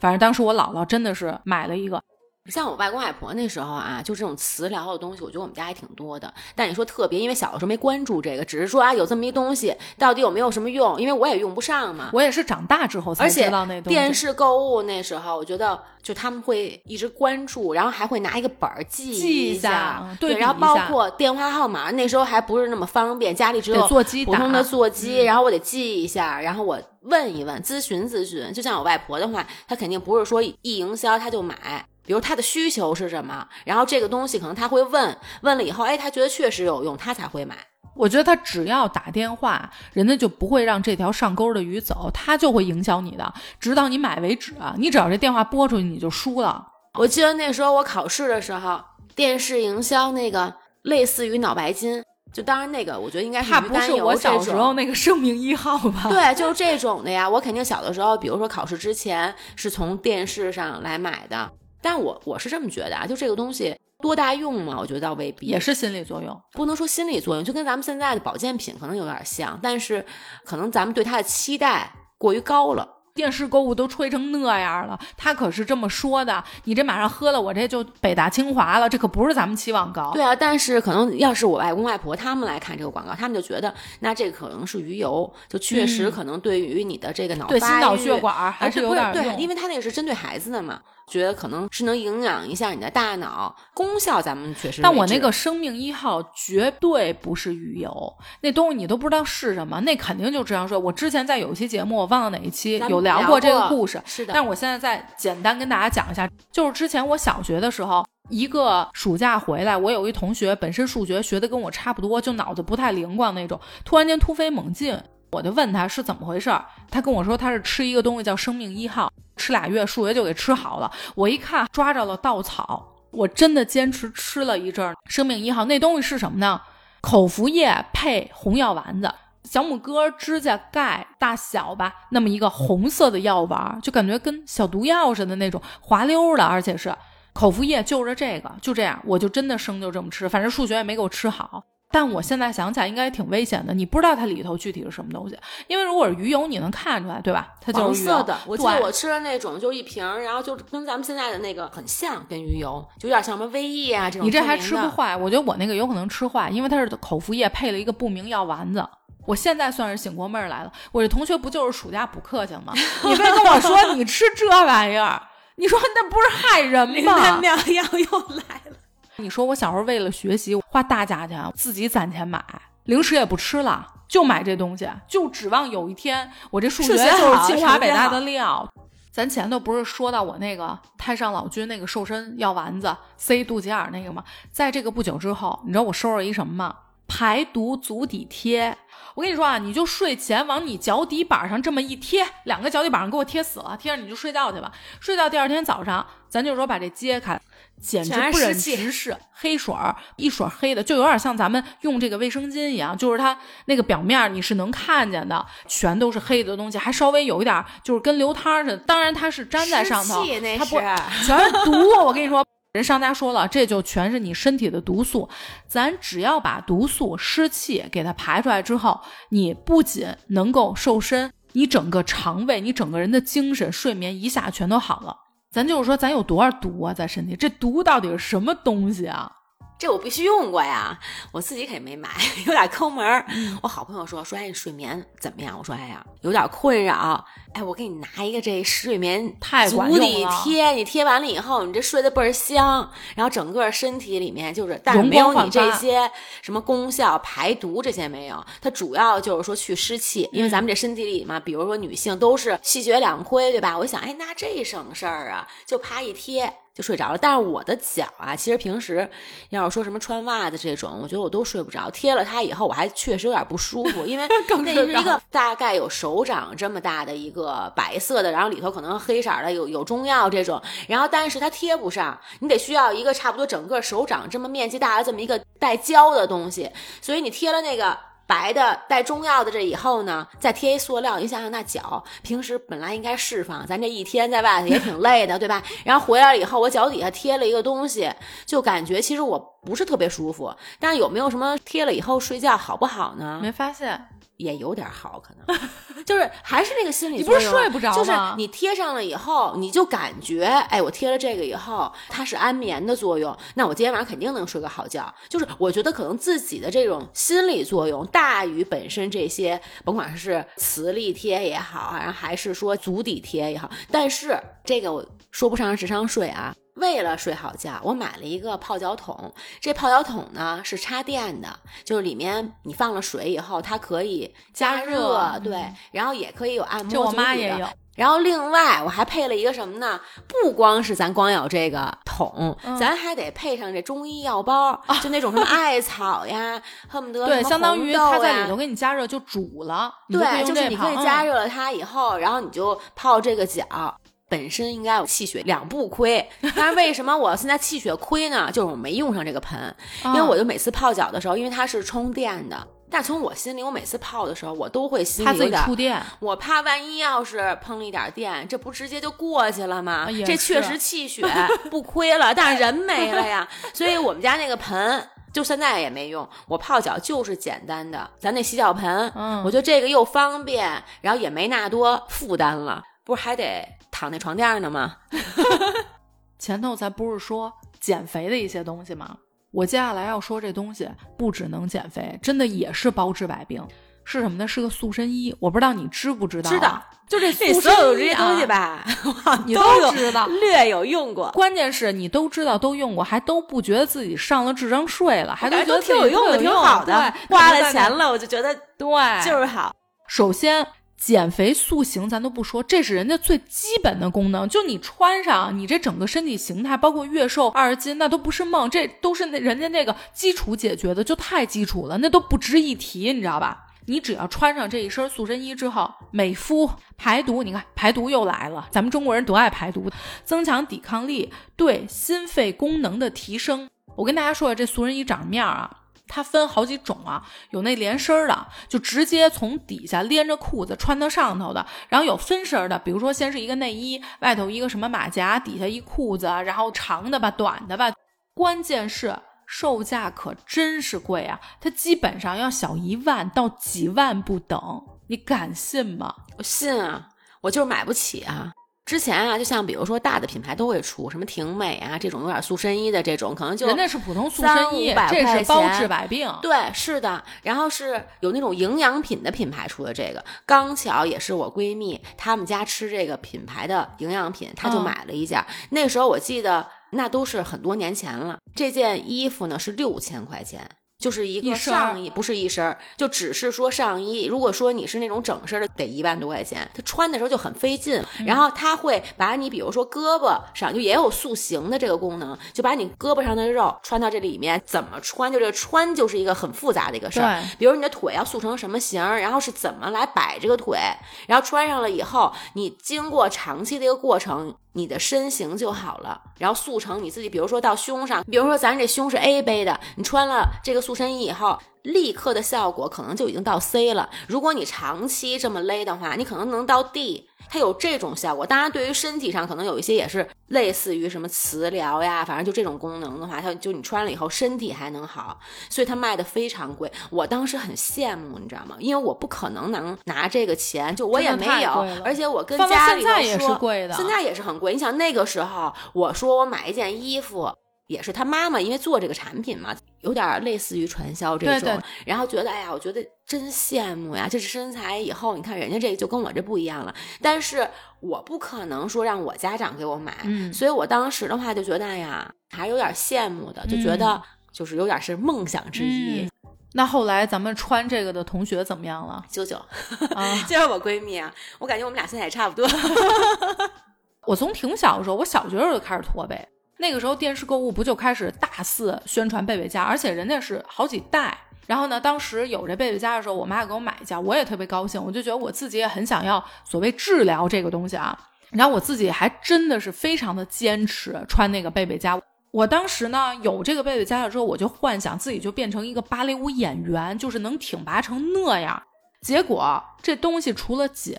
反正当时我姥姥真的是买了一个。像我外公外婆那时候啊，就这种磁疗的东西，我觉得我们家还挺多的。但你说特别，因为小的时候没关注这个，只是说啊有这么一东西，到底有没有什么用？因为我也用不上嘛。我也是长大之后才知道那东西。电视购物那时候，我觉得就他们会一直关注，然后还会拿一个本儿记记一下，对，然后包括电话号码，那时候还不是那么方便，家里只有普通的座机，然后我得记一下，然后我问一问，咨询咨询。就像我外婆的话，她肯定不是说一营销她就买。比如他的需求是什么，然后这个东西可能他会问问了以后，哎，他觉得确实有用，他才会买。我觉得他只要打电话，人家就不会让这条上钩的鱼走，他就会影响你的，直到你买为止。你只要这电话拨出去，你就输了。我记得那时候我考试的时候，电视营销那个类似于脑白金。就当然那个，我觉得应该是它不是我小时候那个生命一号吧？对，就是这种的呀。我肯定小的时候，比如说考试之前是从电视上来买的。但我我是这么觉得啊，就这个东西多大用嘛？我觉得倒未必，也是心理作用，不能说心理作用，就跟咱们现在的保健品可能有点像，但是可能咱们对它的期待过于高了。电视购物都吹成那样了，他可是这么说的。你这马上喝了，我这就北大清华了，这可不是咱们期望高。对啊，但是可能要是我外公外婆他们来看这个广告，他们就觉得那这可能是鱼油，就确实可能对于你的这个脑对心脑血管还是有点对，因为它那个是针对孩子的嘛。觉得可能是能营养一下你的大脑，功效咱们确实。但我那个生命一号绝对不是鱼油，那东西你都不知道是什么，那肯定就智商税。我之前在有一期节目，我忘了哪一期有聊过这个故事，是的。但是我现在再简单跟大家讲一下，就是之前我小学的时候，一个暑假回来，我有一同学本身数学学的跟我差不多，就脑子不太灵光那种，突然间突飞猛进，我就问他是怎么回事，他跟我说他是吃一个东西叫生命一号。吃俩月数学就给吃好了，我一看抓着了稻草，我真的坚持吃了一阵儿。生命一号那东西是什么呢？口服液配红药丸子，小拇哥指甲盖大小吧，那么一个红色的药丸，就感觉跟小毒药似的那种滑溜的，而且是口服液就着这个，就这样，我就真的生就这么吃，反正数学也没给我吃好。但我现在想起来，应该挺危险的。你不知道它里头具体是什么东西，因为如果是鱼油，你能看出来，对吧？它就是黄色的。我记得我吃的那种就一瓶，然后就跟咱们现在的那个很像，跟鱼油就有点像什么威益啊这种。你这还吃不坏？我觉得我那个有可能吃坏，因为它是口服液配了一个不明药丸子。我现在算是醒过味儿来了。我这同学不就是暑假补课去吗？[LAUGHS] 你别跟我说你吃这玩意儿，你说那不是害人吗？良药又来了。你说我小时候为了学习花大价钱，自己攒钱买零食也不吃了，就买这东西，就指望有一天我这数学就是清华北大的料。咱前头不是说到我那个太上老君那个瘦身药丸子塞肚脐眼那个吗？在这个不久之后，你知道我收了一什么吗？排毒足底贴。我跟你说啊，你就睡前往你脚底板上这么一贴，两个脚底板上给我贴死了，贴上你就睡觉去吧。睡到第二天早上，咱就说把这揭开。简直不忍直视，黑水儿一水黑的，就有点像咱们用这个卫生巾一样，就是它那个表面你是能看见的，全都是黑的东西，还稍微有一点就是跟流汤似的。当然它是粘在上头，它不全是毒。我跟你说，人商家说了，这就全是你身体的毒素。咱只要把毒素、湿气给它排出来之后，你不仅能够瘦身，你整个肠胃、你整个人的精神、睡眠一下全都好了。咱就是说，咱有多少毒啊，在身体？这毒到底是什么东西啊？这我必须用过呀，我自己可没买，[LAUGHS] 有点抠门儿。我好朋友说说，哎，睡眠怎么样？我说，哎呀，有点困扰。哎，我给你拿一个这睡眠足底贴，你贴完了以后，你这睡得倍儿香，然后整个身体里面就是，但是没有你这些什么功效，排毒这些没有。它主要就是说去湿气，因为咱们这身体里嘛，比如说女性都是气血两亏，对吧？我想，哎，那这省事儿啊，就啪一贴。就睡着了，但是我的脚啊，其实平时要是说什么穿袜子这种，我觉得我都睡不着。贴了它以后，我还确实有点不舒服，因为 [LAUGHS] 那是一个大概有手掌这么大的一个白色的，然后里头可能黑色的有有中药这种，然后但是它贴不上，你得需要一个差不多整个手掌这么面积大的这么一个带胶的东西，所以你贴了那个。白的带中药的这以后呢，再贴一塑料，你想想那脚平时本来应该释放，咱这一天在外头也挺累的，对吧？然后回来了以后，我脚底下贴了一个东西，就感觉其实我不是特别舒服。但是有没有什么贴了以后睡觉好不好呢？没发现。也有点好，可能就是还是那个心理。你不是睡不着吗？就是你贴上了以后，你就感觉，哎，我贴了这个以后，它是安眠的作用，那我今天晚上肯定能睡个好觉。就是我觉得可能自己的这种心理作用大于本身这些，甭管是磁力贴也好，然后还是说足底贴也好，但是这个我说不上智商税啊。为了睡好觉，我买了一个泡脚桶。这泡脚桶呢是插电的，就是里面你放了水以后，它可以加热，对，然后也可以有按摩。就我妈也有。然后另外我还配了一个什么呢？不光是咱光有这个桶，咱还得配上这中医药包，就那种什么艾草呀，恨不得对，相当于它在里头给你加热就煮了。对，就是你可以加热了它以后，然后你就泡这个脚。本身应该有气血两不亏，但是为什么我现在气血亏呢？就是我没用上这个盆，因为我就每次泡脚的时候，因为它是充电的。但从我心里，我每次泡的时候，我都会心里有点，触电，我怕万一要是碰了一点电，这不直接就过去了吗？这确实气血不亏了，但是人没了呀。[LAUGHS] 所以我们家那个盆就现在也没用，我泡脚就是简单的，咱那洗脚盆，嗯，我觉得这个又方便，然后也没那多负担了，不是还得躺那床垫呢吗？[LAUGHS] 前头咱不是说减肥的一些东西吗？我接下来要说这东西不只能减肥，真的也是包治百病。是什么呢？是个塑身衣。我不知道你知不知道？知道，就这塑身衣这些东西吧，[LAUGHS] 你都知道，略有用过。关键是你都知道，都用过，还都不觉得自己上了智商税了，还都觉得挺有用的，挺好的。花了钱了，我就觉得对，就是好。首先。减肥塑形咱都不说，这是人家最基本的功能。就你穿上，你这整个身体形态，包括月瘦二十斤，那都不是梦，这都是那人家那个基础解决的，就太基础了，那都不值一提，你知道吧？你只要穿上这一身塑身衣之后，美肤排毒，你看排毒又来了，咱们中国人多爱排毒，增强抵抗力，对心肺功能的提升。我跟大家说，这塑身衣长什么样啊？它分好几种啊，有那连身的，就直接从底下连着裤子穿到上头的；然后有分身的，比如说先是一个内衣，外头一个什么马甲，底下一裤子，然后长的吧，短的吧。关键是售价可真是贵啊，它基本上要小一万到几万不等，你敢信吗？我信啊，我就是买不起啊。之前啊，就像比如说大的品牌都会出什么婷美啊这种有点塑身衣的这种，可能就人家是普通塑身衣，这是包治百病。对，是的。然后是有那种营养品的品牌出的这个，刚巧也是我闺蜜她们家吃这个品牌的营养品，她就买了一件。那时候我记得那都是很多年前了，这件衣服呢是六千块钱。就是一个上衣，不是一身，就只是说上衣。如果说你是那种整身的，得一万多块钱。他穿的时候就很费劲，然后他会把你，比如说胳膊上就也有塑形的这个功能，就把你胳膊上的肉穿到这里面。怎么穿？就这个穿就是一个很复杂的一个事儿。比如你的腿要塑成什么形，然后是怎么来摆这个腿，然后穿上了以后，你经过长期的一个过程。你的身形就好了，然后塑成你自己。比如说到胸上，比如说咱这胸是 A 杯的，你穿了这个塑身衣以后。立刻的效果可能就已经到 C 了。如果你长期这么勒的话，你可能能到 D。它有这种效果。当然，对于身体上可能有一些也是类似于什么磁疗呀，反正就这种功能的话，它就你穿了以后身体还能好，所以它卖的非常贵。我当时很羡慕，你知道吗？因为我不可能能拿这个钱，就我也没有，而且我跟家里说，现在也是贵的，现在也是很贵。你想那个时候，我说我买一件衣服。也是他妈妈，因为做这个产品嘛，有点类似于传销这种，然后觉得哎呀，我觉得真羡慕呀，这是身材。以后你看人家这个就跟我这不一样了，但是我不可能说让我家长给我买，所以我当时的话就觉得哎呀，还有点羡慕的，就觉得就是有点是梦想之一。那后来咱们穿这个的同学怎么样了？九九，[LAUGHS] 就是我闺蜜啊，我感觉我们俩现在也差不多。[LAUGHS] 我从挺小的时候，我小学时候就开始驼背。那个时候电视购物不就开始大肆宣传贝贝佳，而且人家是好几代。然后呢，当时有这贝贝佳的时候，我妈给我买一件，我也特别高兴。我就觉得我自己也很想要所谓治疗这个东西啊。然后我自己还真的是非常的坚持穿那个贝贝佳。我当时呢有这个贝贝佳了之后，我就幻想自己就变成一个芭蕾舞演员，就是能挺拔成那样。结果这东西除了紧，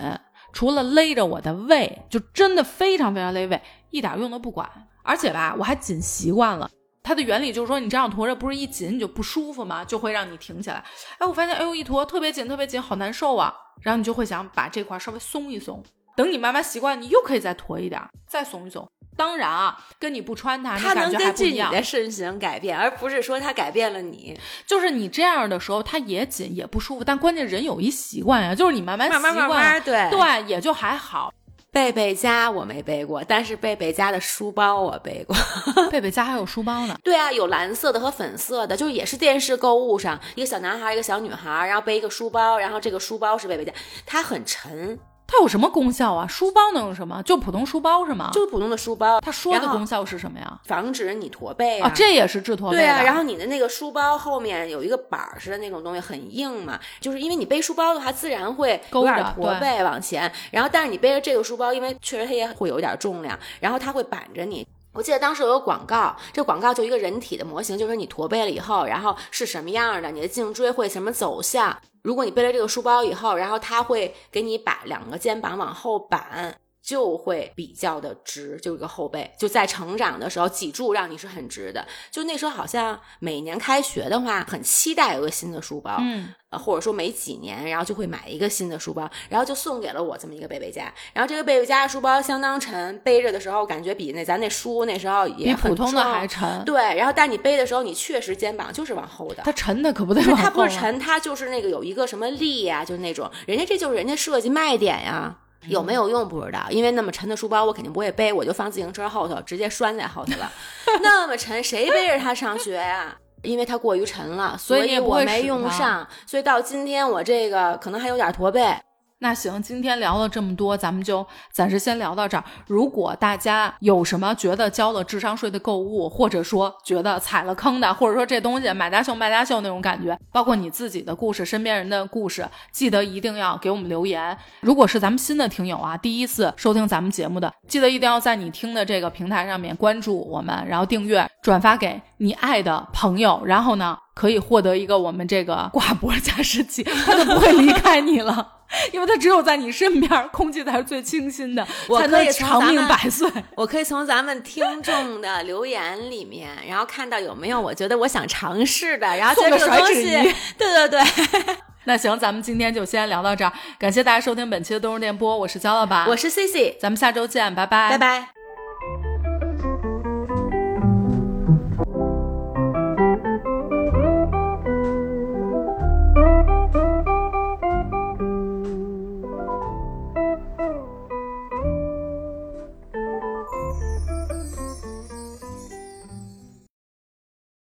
除了勒着我的胃，就真的非常非常勒胃，一点用都不管。而且吧，我还紧习惯了。它的原理就是说，你这样驼着，不是一紧你就不舒服吗？就会让你挺起来。哎，我发现，哎呦，一驼特别紧，特别紧，好难受啊。然后你就会想把这块稍微松一松。等你慢慢习惯，你又可以再驼一点，再松一松。当然啊，跟你不穿它，它能根据你的身形改变，而不是说它改变了你。就是你这样的时候，它也紧也不舒服。但关键人有一习惯呀，就是你慢慢慢慢对对，也就还好。贝贝家我没背过，但是贝贝家的书包我背过。[LAUGHS] 贝贝家还有书包呢？对啊，有蓝色的和粉色的，就是也是电视购物上一个小男孩，一个小女孩，然后背一个书包，然后这个书包是贝贝家，它很沉，它有什么功效啊？书包能有什么？就普通书包是吗？就是普通的书包。它说的功效是什么呀？防止你驼背啊，这也是治驼背。对啊，然后你的那个书包后面有一个板儿似的那种东西，很硬嘛，就是因为你背书包的话，自然会有点驼背往前。然后，但是你背着这个书包，因为确实它也会有点重量，然后它会板着你。我记得当时有个广告，这广告就一个人体的模型，就是你驼背了以后，然后是什么样的，你的颈椎会什么走向。如果你背了这个书包以后，然后他会给你把两个肩膀往后板。就会比较的直，就一个后背，就在成长的时候脊柱让你是很直的。就那时候好像每年开学的话，很期待有个新的书包，嗯，或者说每几年，然后就会买一个新的书包，然后就送给了我这么一个贝贝家。然后这个贝贝家的书包相当沉，背着的时候感觉比那咱那书那时候也比普通的还沉。对，然后但你背的时候，你确实肩膀就是往后的。它沉的可不得往后。它不是沉，它就是那个有一个什么力呀，就是那种，人家这就是人家设计卖点呀。有没有用不知道，因为那么沉的书包我肯定不会背，我就放自行车后头，直接拴在后头了。那么沉，谁背着它上学呀？因为它过于沉了，所以我没用上，所以到今天我这个可能还有点驼背。那行，今天聊了这么多，咱们就暂时先聊到这儿。如果大家有什么觉得交了智商税的购物，或者说觉得踩了坑的，或者说这东西买家秀卖家秀那种感觉，包括你自己的故事、身边人的故事，记得一定要给我们留言。如果是咱们新的听友啊，第一次收听咱们节目的，记得一定要在你听的这个平台上面关注我们，然后订阅、转发给你爱的朋友，然后呢，可以获得一个我们这个挂脖 [LAUGHS] 加湿器，它就不会离开你了。因为它只有在你身边，空气才是最清新的，才能长命百岁。我可以从咱们听众的留言里面，然后看到有没有我觉得我想尝试的，然后这个东西。对对对，[LAUGHS] 那行，咱们今天就先聊到这儿，感谢大家收听本期的东日电波，我是焦老板，我是 C C，咱们下周见，拜拜，拜拜。